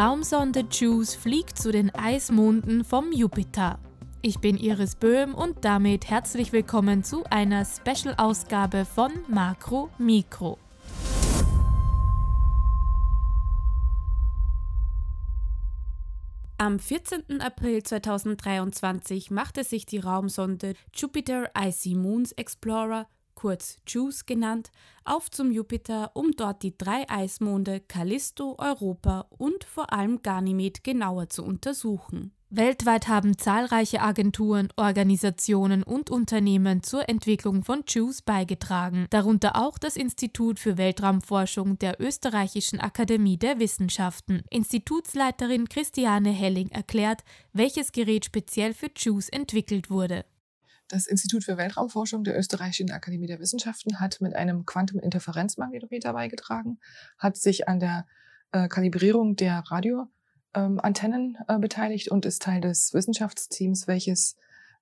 Raumsonde JUICE fliegt zu den Eismonden vom Jupiter. Ich bin Iris Böhm und damit herzlich willkommen zu einer Special-Ausgabe von Makro Mikro. Am 14. April 2023 machte sich die Raumsonde Jupiter Icy Moons Explorer kurz JUICE genannt, auf zum Jupiter, um dort die drei Eismonde Callisto, Europa und vor allem Ganymed genauer zu untersuchen. Weltweit haben zahlreiche Agenturen, Organisationen und Unternehmen zur Entwicklung von JUICE beigetragen, darunter auch das Institut für Weltraumforschung der Österreichischen Akademie der Wissenschaften. Institutsleiterin Christiane Helling erklärt, welches Gerät speziell für JUICE entwickelt wurde. Das Institut für Weltraumforschung der Österreichischen Akademie der Wissenschaften hat mit einem Quantum-Interferenzmagnetometer beigetragen, hat sich an der äh, Kalibrierung der Radioantennen ähm, äh, beteiligt und ist Teil des Wissenschaftsteams, welches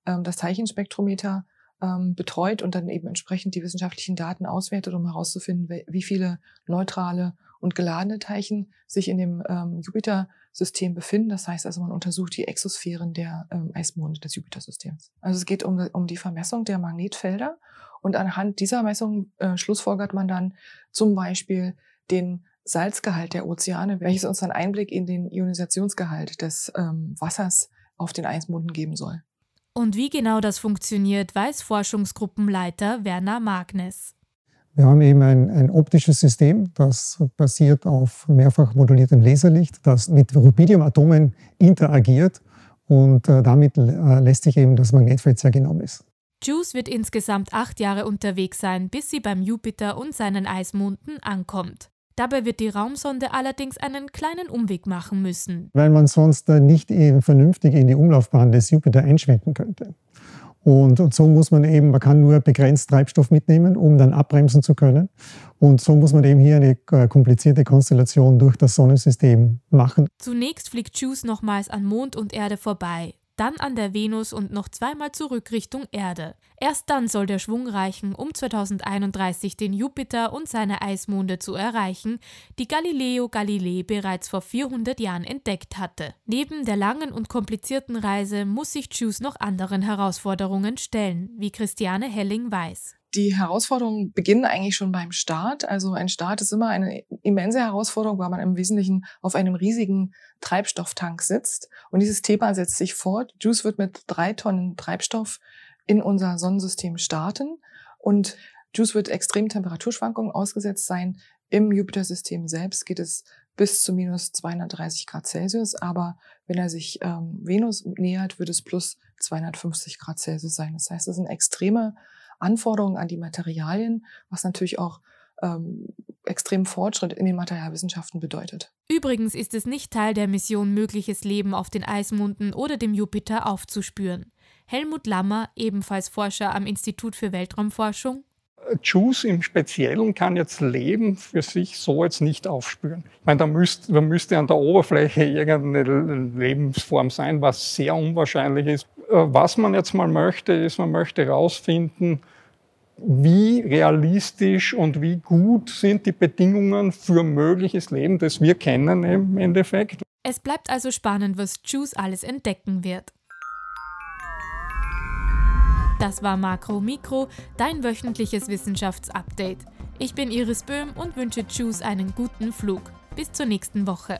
ähm, das Teilchenspektrometer ähm, betreut und dann eben entsprechend die wissenschaftlichen Daten auswertet, um herauszufinden, wie viele neutrale und geladene Teilchen sich in dem ähm, Jupiter-System befinden. Das heißt also, man untersucht die Exosphären der ähm, Eismonde des Jupiter-Systems. Also es geht um, um die Vermessung der Magnetfelder und anhand dieser Messung äh, schlussfolgert man dann zum Beispiel den Salzgehalt der Ozeane, welches uns dann Einblick in den Ionisationsgehalt des ähm, Wassers auf den Eismonden geben soll. Und wie genau das funktioniert, weiß Forschungsgruppenleiter Werner Magnes. Wir haben eben ein, ein, optisches System, das basiert auf mehrfach moduliertem Laserlicht, das mit Rubidiumatomen interagiert und äh, damit äh, lässt sich eben das Magnetfeld sehr genau messen. JUICE wird insgesamt acht Jahre unterwegs sein, bis sie beim Jupiter und seinen Eismonden ankommt. Dabei wird die Raumsonde allerdings einen kleinen Umweg machen müssen. Weil man sonst äh, nicht eben vernünftig in die Umlaufbahn des Jupiter einschwenken könnte. Und, und, so muss man eben, man kann nur begrenzt Treibstoff mitnehmen, um dann abbremsen zu können. Und so muss man eben hier eine äh, komplizierte Konstellation durch das Sonnensystem machen. Zunächst fliegt JUICE nochmals an Mond und Erde vorbei dann an der Venus und noch zweimal zurück Richtung Erde. Erst dann soll der Schwung reichen, um 2031 den Jupiter und seine Eismonde zu erreichen, die Galileo Galilei bereits vor 400 Jahren entdeckt hatte. Neben der langen und komplizierten Reise muss sich JUICE noch anderen Herausforderungen stellen, wie Christiane Helling weiß die Herausforderungen beginnen eigentlich schon beim Start. Also ein Start ist immer eine immense Herausforderung, weil man im Wesentlichen auf einem riesigen Treibstofftank sitzt. Und dieses Thema setzt sich fort. JUICE wird mit drei Tonnen Treibstoff in unser Sonnensystem starten. Und JUICE wird extremen Temperaturschwankungen ausgesetzt sein. Im Jupiter-System selbst geht es bis zu minus 230 Grad Celsius. Aber wenn er sich ähm, Venus nähert, wird es plus 250 Grad Celsius sein. Das heißt, es sind extreme Anforderungen an die Materialien, was natürlich auch ähm, extremen Fortschritt in den Materialwissenschaften bedeutet. Übrigens ist es nicht Teil der Mission, mögliches Leben auf den Eismunden oder dem Jupiter aufzuspüren. Helmut Lammer, ebenfalls Forscher am Institut für Weltraumforschung, JUICE im Speziellen kann jetzt Leben für sich so jetzt nicht aufspüren. Ich meine, da müsste, da müsste an der Oberfläche irgendeine Lebensform sein, was sehr unwahrscheinlich ist. Äh, was man jetzt mal möchte, ist, man möchte herausfinden, wie realistisch und wie gut sind die Bedingungen für mögliches Leben, das wir kennen im Endeffekt. Es bleibt also spannend, was JUICE alles entdecken wird. Das war Makro Mikro, dein wöchentliches Wissenschaftsupdate. Ich bin Iris Böhm und wünsche JUICE einen guten Flug. Bis zur nächsten Woche.